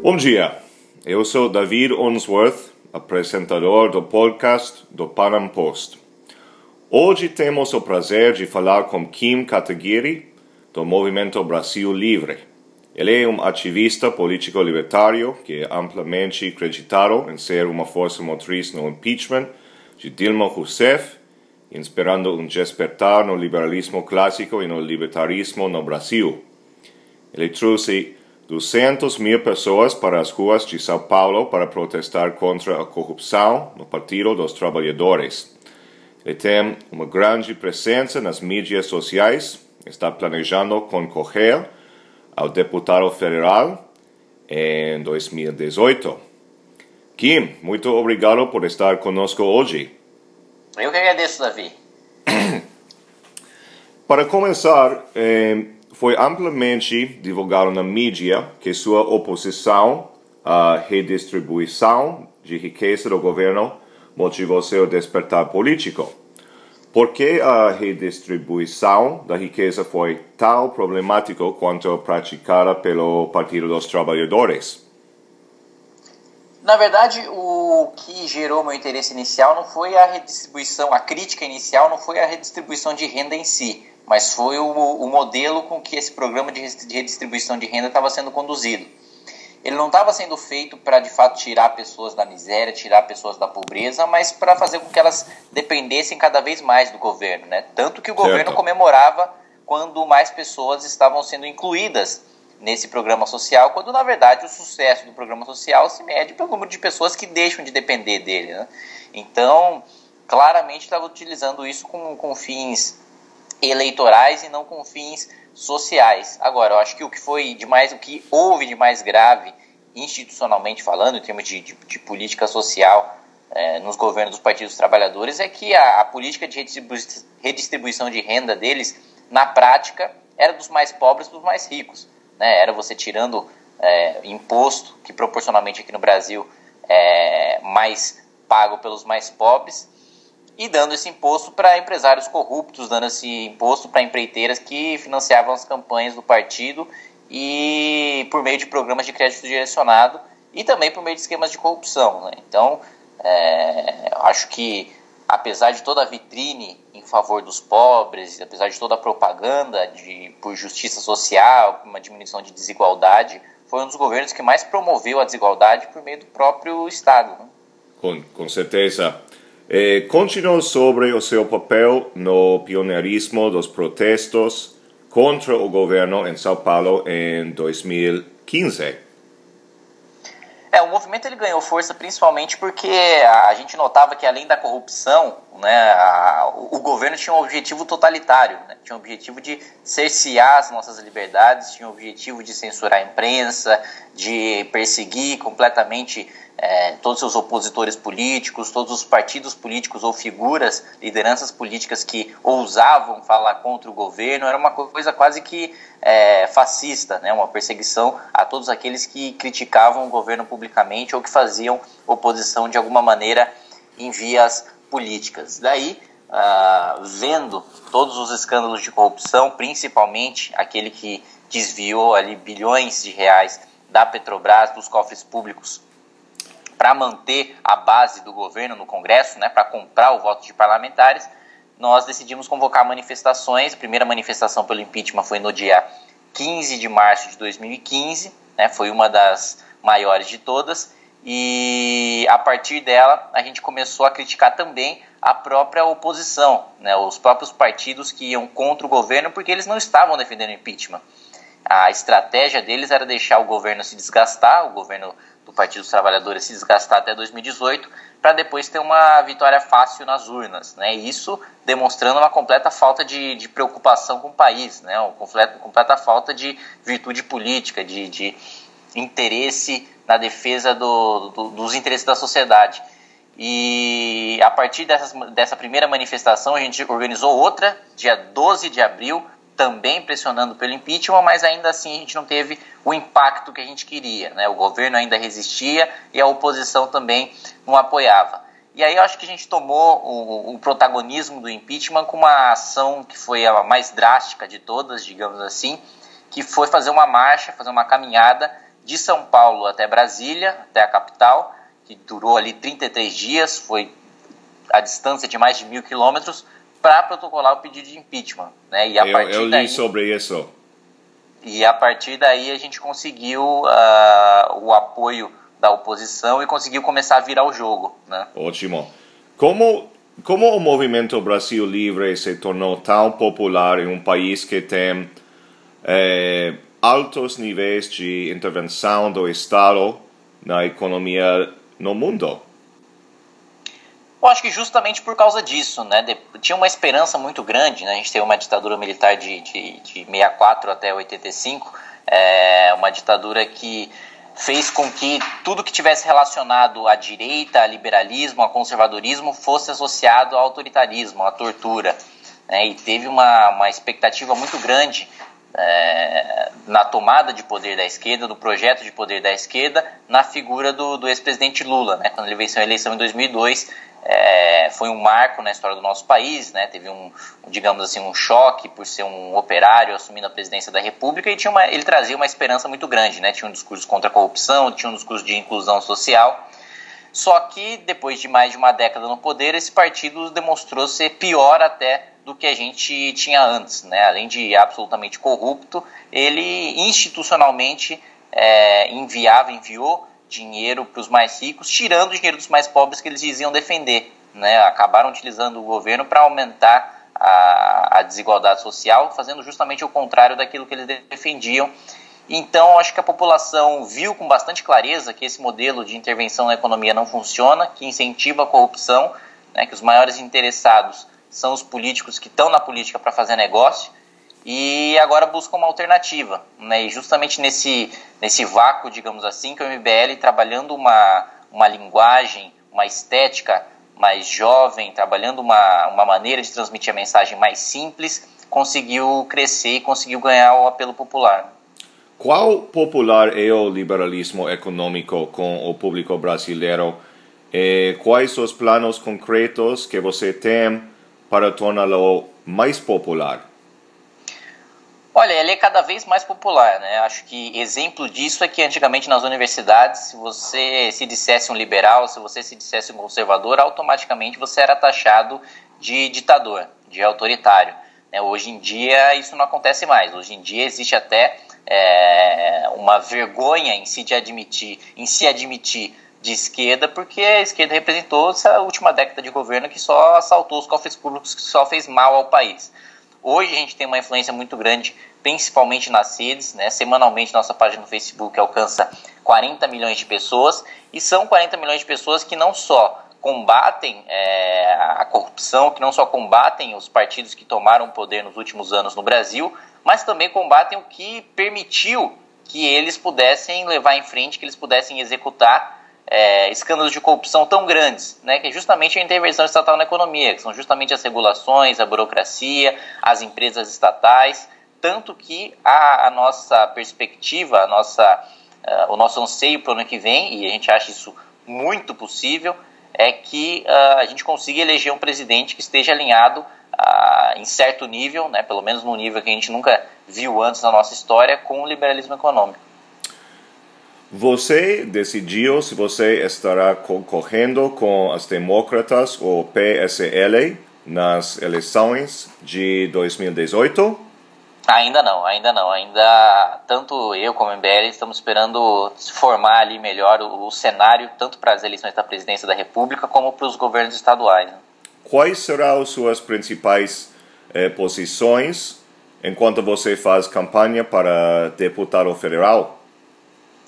Bom dia, eu sou David Onsworth, apresentador do podcast do Panam Post. Hoje temos o prazer de falar com Kim Kataguiri, do Movimento Brasil Livre. Ele é um ativista político libertário que é amplamente acreditado em ser uma força motriz no impeachment de Dilma Rousseff, inspirando um despertar no liberalismo clássico e no libertarismo no Brasil. Ele trouxe 200 mil pessoas para as ruas de São Paulo para protestar contra a corrupção no Partido dos Trabalhadores. Ele tem uma grande presença nas mídias sociais, está planejando concorrer ao deputado federal em 2018. Kim, muito obrigado por estar conosco hoje. Eu que agradeço, Davi. Para começar, eh, foi amplamente divulgado na mídia que sua oposição à redistribuição de riqueza do governo motivou seu despertar político. Por que a redistribuição da riqueza foi tão problemática quanto praticada pelo Partido dos Trabalhadores? Na verdade, o que gerou meu interesse inicial não foi a redistribuição, a crítica inicial não foi a redistribuição de renda em si, mas foi o, o modelo com que esse programa de redistribuição de renda estava sendo conduzido. Ele não estava sendo feito para de fato tirar pessoas da miséria, tirar pessoas da pobreza, mas para fazer com que elas dependessem cada vez mais do governo, né? Tanto que o certo. governo comemorava quando mais pessoas estavam sendo incluídas nesse programa social, quando na verdade o sucesso do programa social se mede pelo número de pessoas que deixam de depender dele. Né? Então, claramente estava utilizando isso com, com fins eleitorais e não com fins sociais. Agora, eu acho que o que foi de mais, o que houve de mais grave, institucionalmente falando, em termos de, de, de política social é, nos governos dos partidos trabalhadores, é que a, a política de redistribuição de renda deles, na prática, era dos mais pobres para os mais ricos. Né? Era você tirando é, imposto, que proporcionalmente aqui no Brasil é mais pago pelos mais pobres, e dando esse imposto para empresários corruptos, dando esse imposto para empreiteiras que financiavam as campanhas do partido e por meio de programas de crédito direcionado e também por meio de esquemas de corrupção. Né? Então, é, acho que apesar de toda a vitrine em favor dos pobres, apesar de toda a propaganda de, por justiça social, uma diminuição de desigualdade, foi um dos governos que mais promoveu a desigualdade por meio do próprio Estado. Né? Com, com certeza. Continuou sobre o seu papel no pioneirismo dos protestos contra o governo em São Paulo em 2015. É, o movimento ele ganhou força principalmente porque a, gente notava que além da corrupção, né, a, o, governo tinha um objetivo totalitário, né, tinha um objetivo de cercear as nossas liberdades, tinha um objetivo de censurar a imprensa, de perseguir completamente é, todos os opositores políticos, todos os partidos políticos ou figuras, lideranças políticas que ousavam falar contra o governo, era uma coisa quase que é, fascista, né? uma perseguição a todos aqueles que criticavam o governo publicamente ou que faziam oposição de alguma maneira em vias políticas. Daí, ah, vendo todos os escândalos de corrupção, principalmente aquele que desviou ali bilhões de reais da Petrobras, dos cofres públicos para manter a base do governo no Congresso, né, para comprar o voto de parlamentares, nós decidimos convocar manifestações. A primeira manifestação pelo impeachment foi no dia 15 de março de 2015, né, foi uma das maiores de todas, e a partir dela a gente começou a criticar também a própria oposição, né, os próprios partidos que iam contra o governo, porque eles não estavam defendendo impeachment. A estratégia deles era deixar o governo se desgastar, o governo do Partido dos Trabalhadores se desgastar até 2018, para depois ter uma vitória fácil nas urnas. Né? Isso demonstrando uma completa falta de, de preocupação com o país, né? uma completa, completa falta de virtude política, de, de interesse na defesa do, do, dos interesses da sociedade. E a partir dessas, dessa primeira manifestação, a gente organizou outra, dia 12 de abril, também pressionando pelo impeachment, mas ainda assim a gente não teve o impacto que a gente queria. Né? O governo ainda resistia e a oposição também não apoiava. E aí eu acho que a gente tomou o, o, protagonismo do impeachment com uma ação que foi a mais drástica de todas, digamos assim, que foi fazer uma marcha, fazer uma caminhada de São Paulo até Brasília, até a capital, que durou ali 33 dias, foi a distância de mais de mil quilômetros, para protocolar o pedido de impeachment. Né? E a eu, partir eu li daí, sobre isso. E a partir daí a gente conseguiu uh, o apoio da oposição e conseguiu começar a virar o jogo. Né? Ótimo. Como, como o movimento Brasil Livre se tornou tão popular em um país que tem é, altos níveis de intervenção do Estado na economia no mundo? Eu acho que justamente por causa disso, né? tinha uma esperança muito grande, né? A gente teve uma ditadura militar de, de, de 64 até 85, é, uma ditadura que fez com que tudo que tivesse relacionado à direita, a liberalismo, a conservadorismo fosse associado ao autoritarismo, à tortura. Né? E teve uma, uma expectativa muito grande é, na tomada de poder da esquerda, no projeto de poder da esquerda, na figura do, do ex-presidente Lula. Né? Quando ele venceu a eleição em 2002, é, foi um marco na história do nosso país, né? teve um, digamos assim, um choque por ser um operário assumindo a presidência da República e tinha uma, ele trazia uma esperança muito grande, né? tinha um discurso contra a corrupção, tinha um discurso de inclusão social, só que depois de mais de uma década no poder, esse partido demonstrou ser pior até do que a gente tinha antes, né? além de absolutamente corrupto, ele institucionalmente é, enviava, enviou dinheiro para os mais ricos, tirando o dinheiro dos mais pobres que eles diziam defender. Né? Acabaram utilizando o governo para aumentar a, a, desigualdade social, fazendo justamente o contrário daquilo que eles defendiam. Então, acho que a população viu com bastante clareza que esse modelo de intervenção na economia não funciona, que incentiva a corrupção, né? que os maiores interessados são os políticos que estão na política para fazer negócio e agora busca uma alternativa. Né? E justamente nesse, nesse vácuo, digamos assim, que o MBL, trabalhando uma, uma linguagem, uma estética mais jovem, trabalhando uma, uma maneira de transmitir a mensagem mais simples, conseguiu crescer e conseguiu ganhar o apelo popular. Qual popular é o liberalismo econômico com o público brasileiro? E quais os planos concretos que você tem para torná-lo mais popular? Olha, ele é cada vez mais popular, né? Acho que exemplo disso é que antigamente nas universidades, se você se dissesse um liberal, se você se dissesse um conservador, automaticamente você era taxado de ditador, de autoritário. Né? Hoje em dia isso não acontece mais. Hoje em dia existe até é, uma vergonha em si de admitir, em se admitir de esquerda, porque a esquerda representou essa última década de governo que só assaltou os cofres públicos, que só fez mal ao país. Hoje a gente tem uma influência muito grande, principalmente nas redes, né? Semanalmente nossa página no Facebook alcança 40 milhões de pessoas e são 40 milhões de pessoas que não só combatem é, a corrupção, que não só combatem os partidos que tomaram o poder nos últimos anos no Brasil, mas também combatem o que permitiu que eles pudessem levar em frente, que eles pudessem executar é, escândalos de corrupção tão grandes, né, que é justamente a intervenção estatal na economia, que são justamente as regulações, a burocracia, as empresas estatais, tanto que a, a nossa perspectiva, a nossa, uh, o nosso anseio para o ano que vem, e a gente acha isso muito possível, é que uh, a gente consiga eleger um presidente que esteja alinhado uh, em certo nível, né, pelo menos num nível que a gente nunca viu antes na nossa história, com o liberalismo econômico. Você decidiu se você estará concorrendo com as democratas ou PSL nas eleições de 2018? Ainda não, ainda não. Ainda tanto eu como o MBL estamos esperando formar ali melhor o, o cenário tanto para as eleições da presidência da República como para os governos estaduais. Né? Quais serão as suas principais eh, posições enquanto você faz campanha para deputado federal?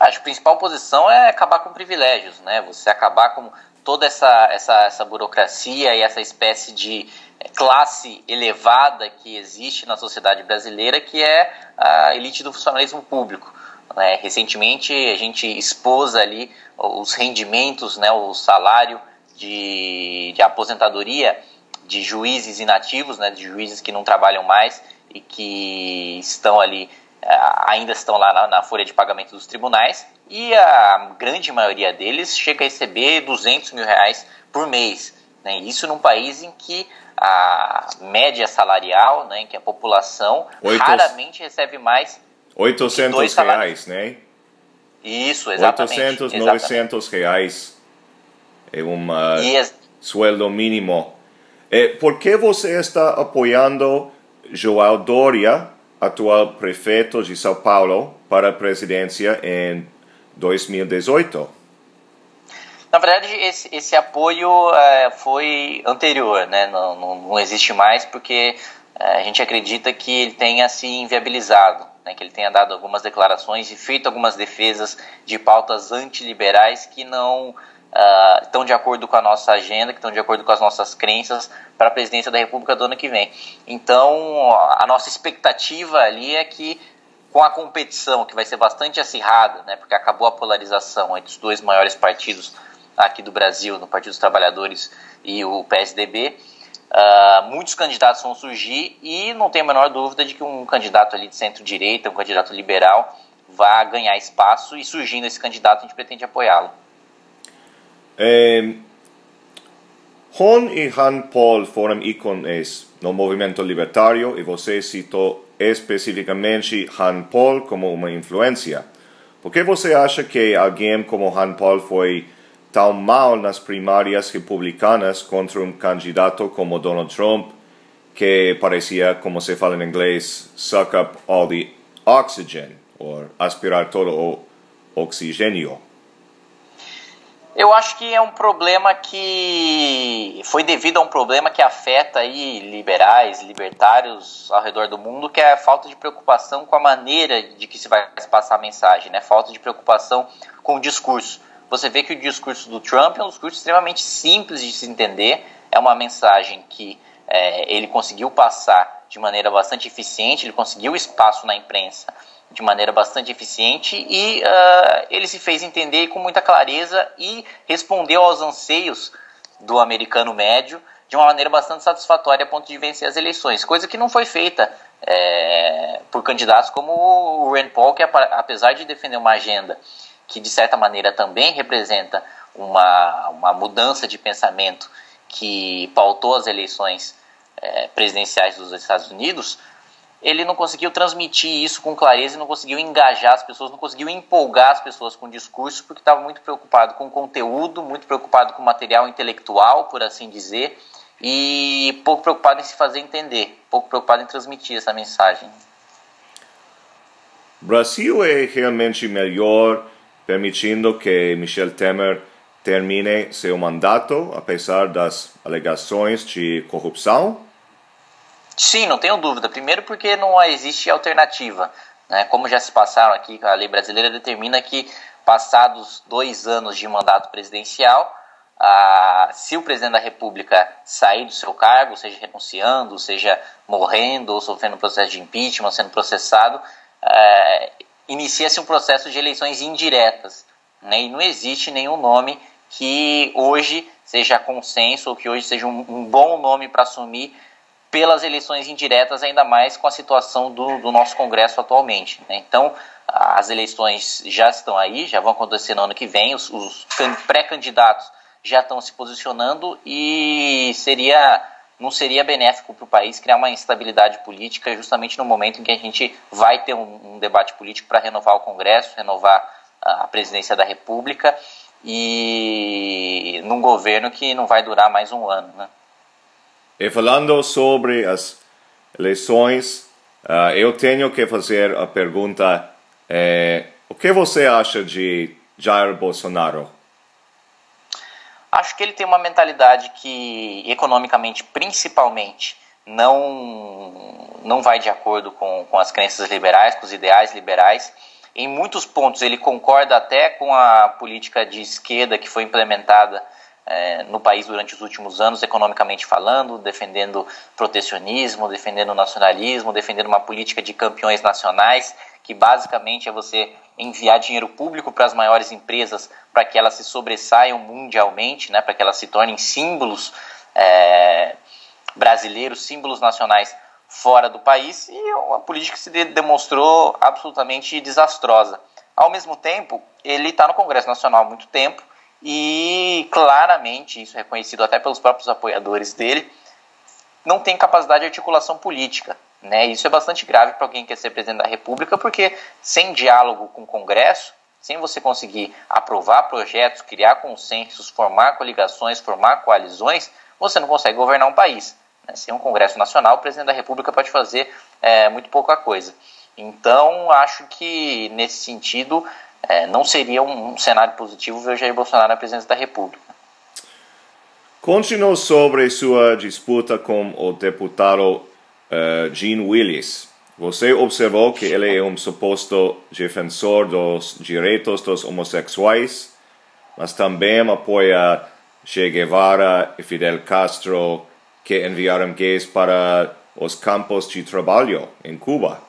Acho que a principal posição é acabar com privilégios, né? Você acabar com toda essa, essa, essa burocracia e essa espécie de eh, classe elevada que existe na sociedade brasileira, que é a elite do funcionalismo público. Né? Recentemente a gente expôs ali os rendimentos, né, o salário de, de aposentadoria de juízes inativos, né, de juízes que não trabalham mais e que estão ali ainda estão lá na, na, folha de pagamento dos tribunais e a grande maioria deles chega a receber 200 mil reais por mês. Né? Isso num país em que a média salarial, né, em que a população Oito... raramente recebe mais 800 reais, né? Isso, exatamente. 800, exatamente. 900 reais é um uh, sueldo mínimo. É, por que você está apoiando João Doria, atual prefeito de São Paulo, para a presidência em 2018? Na verdade, esse, esse apoio é, foi anterior, né? não, não, não existe mais, porque é, a gente acredita que ele tenha se inviabilizado, né? que ele tenha dado algumas declarações e feito algumas defesas de pautas antiliberais que não uh, estão de acordo com a nossa agenda, que estão de acordo com as nossas crenças para a presidência da República do ano que vem. Então, a nossa expectativa ali é que com a competição, que vai ser bastante acirrada, né, porque acabou a polarização entre os dois maiores partidos aqui do Brasil, no Partido dos Trabalhadores e o PSDB, uh, ah, muitos candidatos vão surgir e não tenho a menor dúvida de que um candidato ali de centro-direita, um candidato liberal, vai ganhar espaço e surgindo esse candidato a gente pretende apoiá-lo. Eh, Ron e Han Paul foram ícones no movimento libertário e você citou especificamente Han Paul como uma influência. Por que você acha que alguém como Han Paul foi tão mal nas primárias republicanas contra um candidato como Donald Trump, que parecia, como se fala em inglês, suck up all the oxygen, ou aspirar todo o oxigênio? Eu acho que é um problema que foi devido a um problema que afeta aí liberais, libertários ao redor do mundo, que é a falta de preocupação com a maneira de que se vai passar a mensagem, né? Falta de preocupação com o discurso. Você vê que o discurso do Trump é um discurso extremamente simples de se entender, é uma mensagem que é, ele conseguiu passar de maneira bastante eficiente, ele conseguiu espaço na imprensa de maneira bastante eficiente e uh, ele se fez entender com muita clareza e respondeu aos anseios do americano médio de uma maneira bastante satisfatória a ponto de vencer as eleições, coisa que não foi feita é, por candidatos como o Rand Paul, que apesar de defender uma agenda que de certa maneira também representa uma, uma mudança de pensamento que pautou as eleições é, presidenciais dos Estados Unidos, ele não conseguiu transmitir isso com clareza, não conseguiu engajar as pessoas, não conseguiu empolgar as pessoas com o discurso, porque estava muito preocupado com o conteúdo, muito preocupado com o material intelectual, por assim dizer, e pouco preocupado em se fazer entender, pouco preocupado em transmitir essa mensagem. Brasil é realmente melhor permitindo que Michel Temer termine seu mandato, apesar das alegações de corrupção? Sim, não tenho dúvida. Primeiro porque não existe alternativa. Né? Como já se passaram aqui, a lei brasileira determina que passados dois anos de mandato presidencial, ah, se o presidente da República sair do seu cargo, seja renunciando, seja morrendo ou sofrendo processo de impeachment, sendo processado, ah, inicia-se um processo de eleições indiretas. Né? E não existe nenhum nome que hoje seja consenso ou que hoje seja um, um bom nome para assumir pelas eleições indiretas, ainda mais com a situação do, do nosso Congresso atualmente. Né? Então, as eleições já estão aí, já vão acontecer no ano que vem, os, os pré-candidatos já estão se posicionando e seria não seria benéfico para o país criar uma instabilidade política justamente no momento em que a gente vai ter um, um debate político para renovar o Congresso, renovar a presidência da República e num governo que não vai durar mais um ano, né? E falando sobre as eleições, uh, eu tenho que fazer a pergunta: eh, o que você acha de Jair Bolsonaro? Acho que ele tem uma mentalidade que, economicamente, principalmente, não, não vai de acordo com, com as crenças liberais, com os ideais liberais. Em muitos pontos, ele concorda até com a política de esquerda que foi implementada é, no país durante os últimos anos, economicamente falando, defendendo protecionismo, defendendo nacionalismo, defendendo uma política de campeões nacionais, que basicamente é você enviar dinheiro público para as maiores empresas para que elas se sobressaiam mundialmente, né, para que elas se tornem símbolos é, brasileiros, símbolos nacionais fora do país, e é uma política que se demonstrou absolutamente desastrosa. Ao mesmo tempo, ele está no Congresso Nacional há muito tempo, e claramente, isso é reconhecido até pelos próprios apoiadores dele, não tem capacidade de articulação política. Né? Isso é bastante grave para alguém que quer ser presidente da República, porque sem diálogo com o Congresso, sem você conseguir aprovar projetos, criar consensos, formar coligações, formar coalizões, você não consegue governar um país. Né? Sem um Congresso Nacional, o presidente da República pode fazer é, muito pouca coisa. Então, acho que nesse sentido, é, não seria um, cenário positivo ver o Jair Bolsonaro na presidência da República. Continue sobre sua disputa com o deputado uh, Gene Willis. Você observou que ele é um suposto defensor dos direitos dos homossexuais, mas também apoia Che Guevara e Fidel Castro, que enviaram gays para os campos de trabalho em Cuba.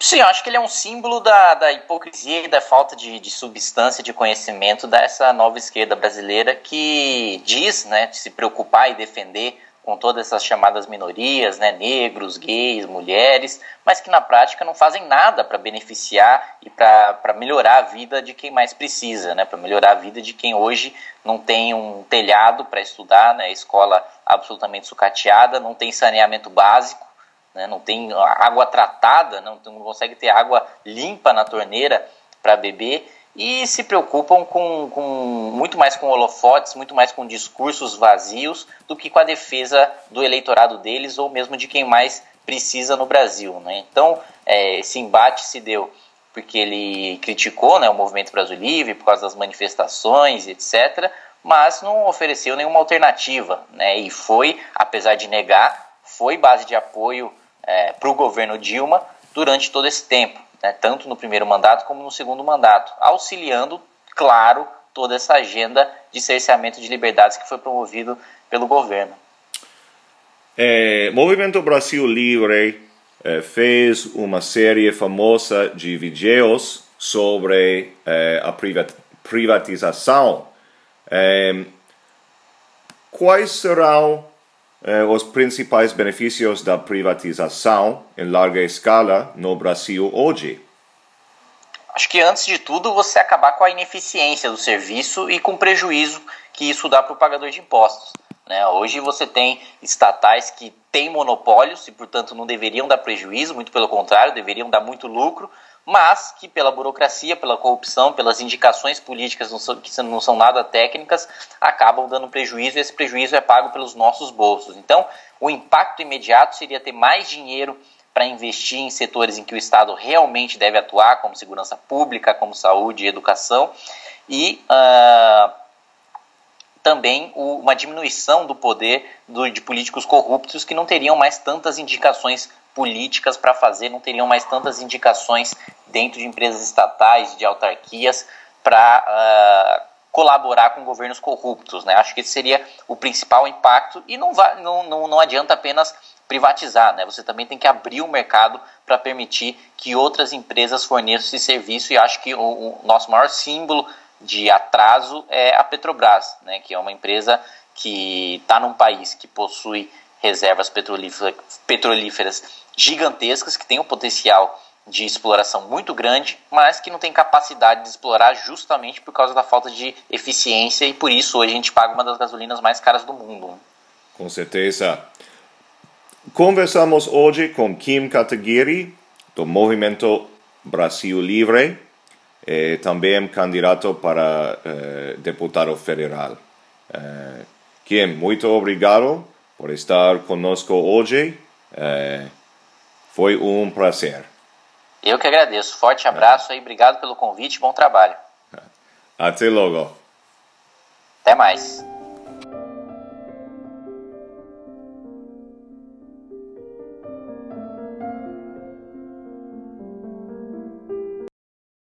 Sim, eu acho que ele é um símbolo da, da hipocrisia e da falta de, de substância, de conhecimento dessa nova esquerda brasileira que diz né, se preocupar e defender com todas essas chamadas minorias, né, negros, gays, mulheres, mas que na prática não fazem nada para beneficiar e para melhorar a vida de quem mais precisa, né, para melhorar a vida de quem hoje não tem um telhado para estudar, né, escola absolutamente sucateada, não tem saneamento básico, né, não tem água tratada, não, não consegue ter água limpa na torneira para beber e se preocupam com, com, muito mais com holofotes, muito mais com discursos vazios do que com a defesa do eleitorado deles ou mesmo de quem mais precisa no Brasil. Né? Então, é, esse embate se deu porque ele criticou né, o movimento Brasil Livre por causa das manifestações, etc., mas não ofereceu nenhuma alternativa. Né? E foi, apesar de negar, foi base de apoio é, para o governo Dilma durante todo esse tempo né, tanto no primeiro mandato como no segundo mandato, auxiliando, claro, toda essa agenda de cerceamento de liberdades que foi promovido pelo governo. É, Movimento Brasil Livre é, fez uma série famosa de vídeos sobre é, a privatização. É, quais serão os principais benefícios da privatização em larga escala no Brasil hoje? Acho que antes de tudo você acabar com a ineficiência do serviço e com o prejuízo que isso dá para o pagador de impostos. Né? Hoje você tem estatais que têm monopólios e, portanto, não deveriam dar prejuízo, muito pelo contrário, deveriam dar muito lucro, mas que pela burocracia, pela corrupção, pelas indicações políticas que não são nada técnicas, acabam dando prejuízo e esse prejuízo é pago pelos nossos bolsos. Então, o impacto imediato seria ter mais dinheiro para investir em setores em que o Estado realmente deve atuar, como segurança pública, como saúde e educação, e uh, também uma diminuição do poder de políticos corruptos que não teriam mais tantas indicações políticas para fazer, não teriam mais tantas indicações dentro de empresas estatais, de autarquias, para uh, ah, colaborar com governos corruptos. Né? Acho que esse seria o principal impacto e não, vai, não, não, não adianta apenas privatizar, né? Você também tem que abrir o mercado para permitir que outras empresas forneçam esse serviço e acho que o, o, nosso maior símbolo de atraso é a Petrobras, né? Que é uma empresa que está num país que possui reservas petrolíferas gigantescas que têm um potencial de exploração muito grande, mas que não tem capacidade de explorar justamente por causa da falta de eficiência e por isso hoje a gente paga uma das gasolinas mais caras do mundo. Com certeza. Conversamos hoje com Kim Kataguiri, do Movimento Brasil Livre, e também candidato para eh, deputado federal. Eh, Kim, muito obrigado por estar conosco hoje. Eh, foi um prazer. Eu que agradeço. Forte abraço aí, obrigado pelo convite, bom trabalho. Até logo. Até mais.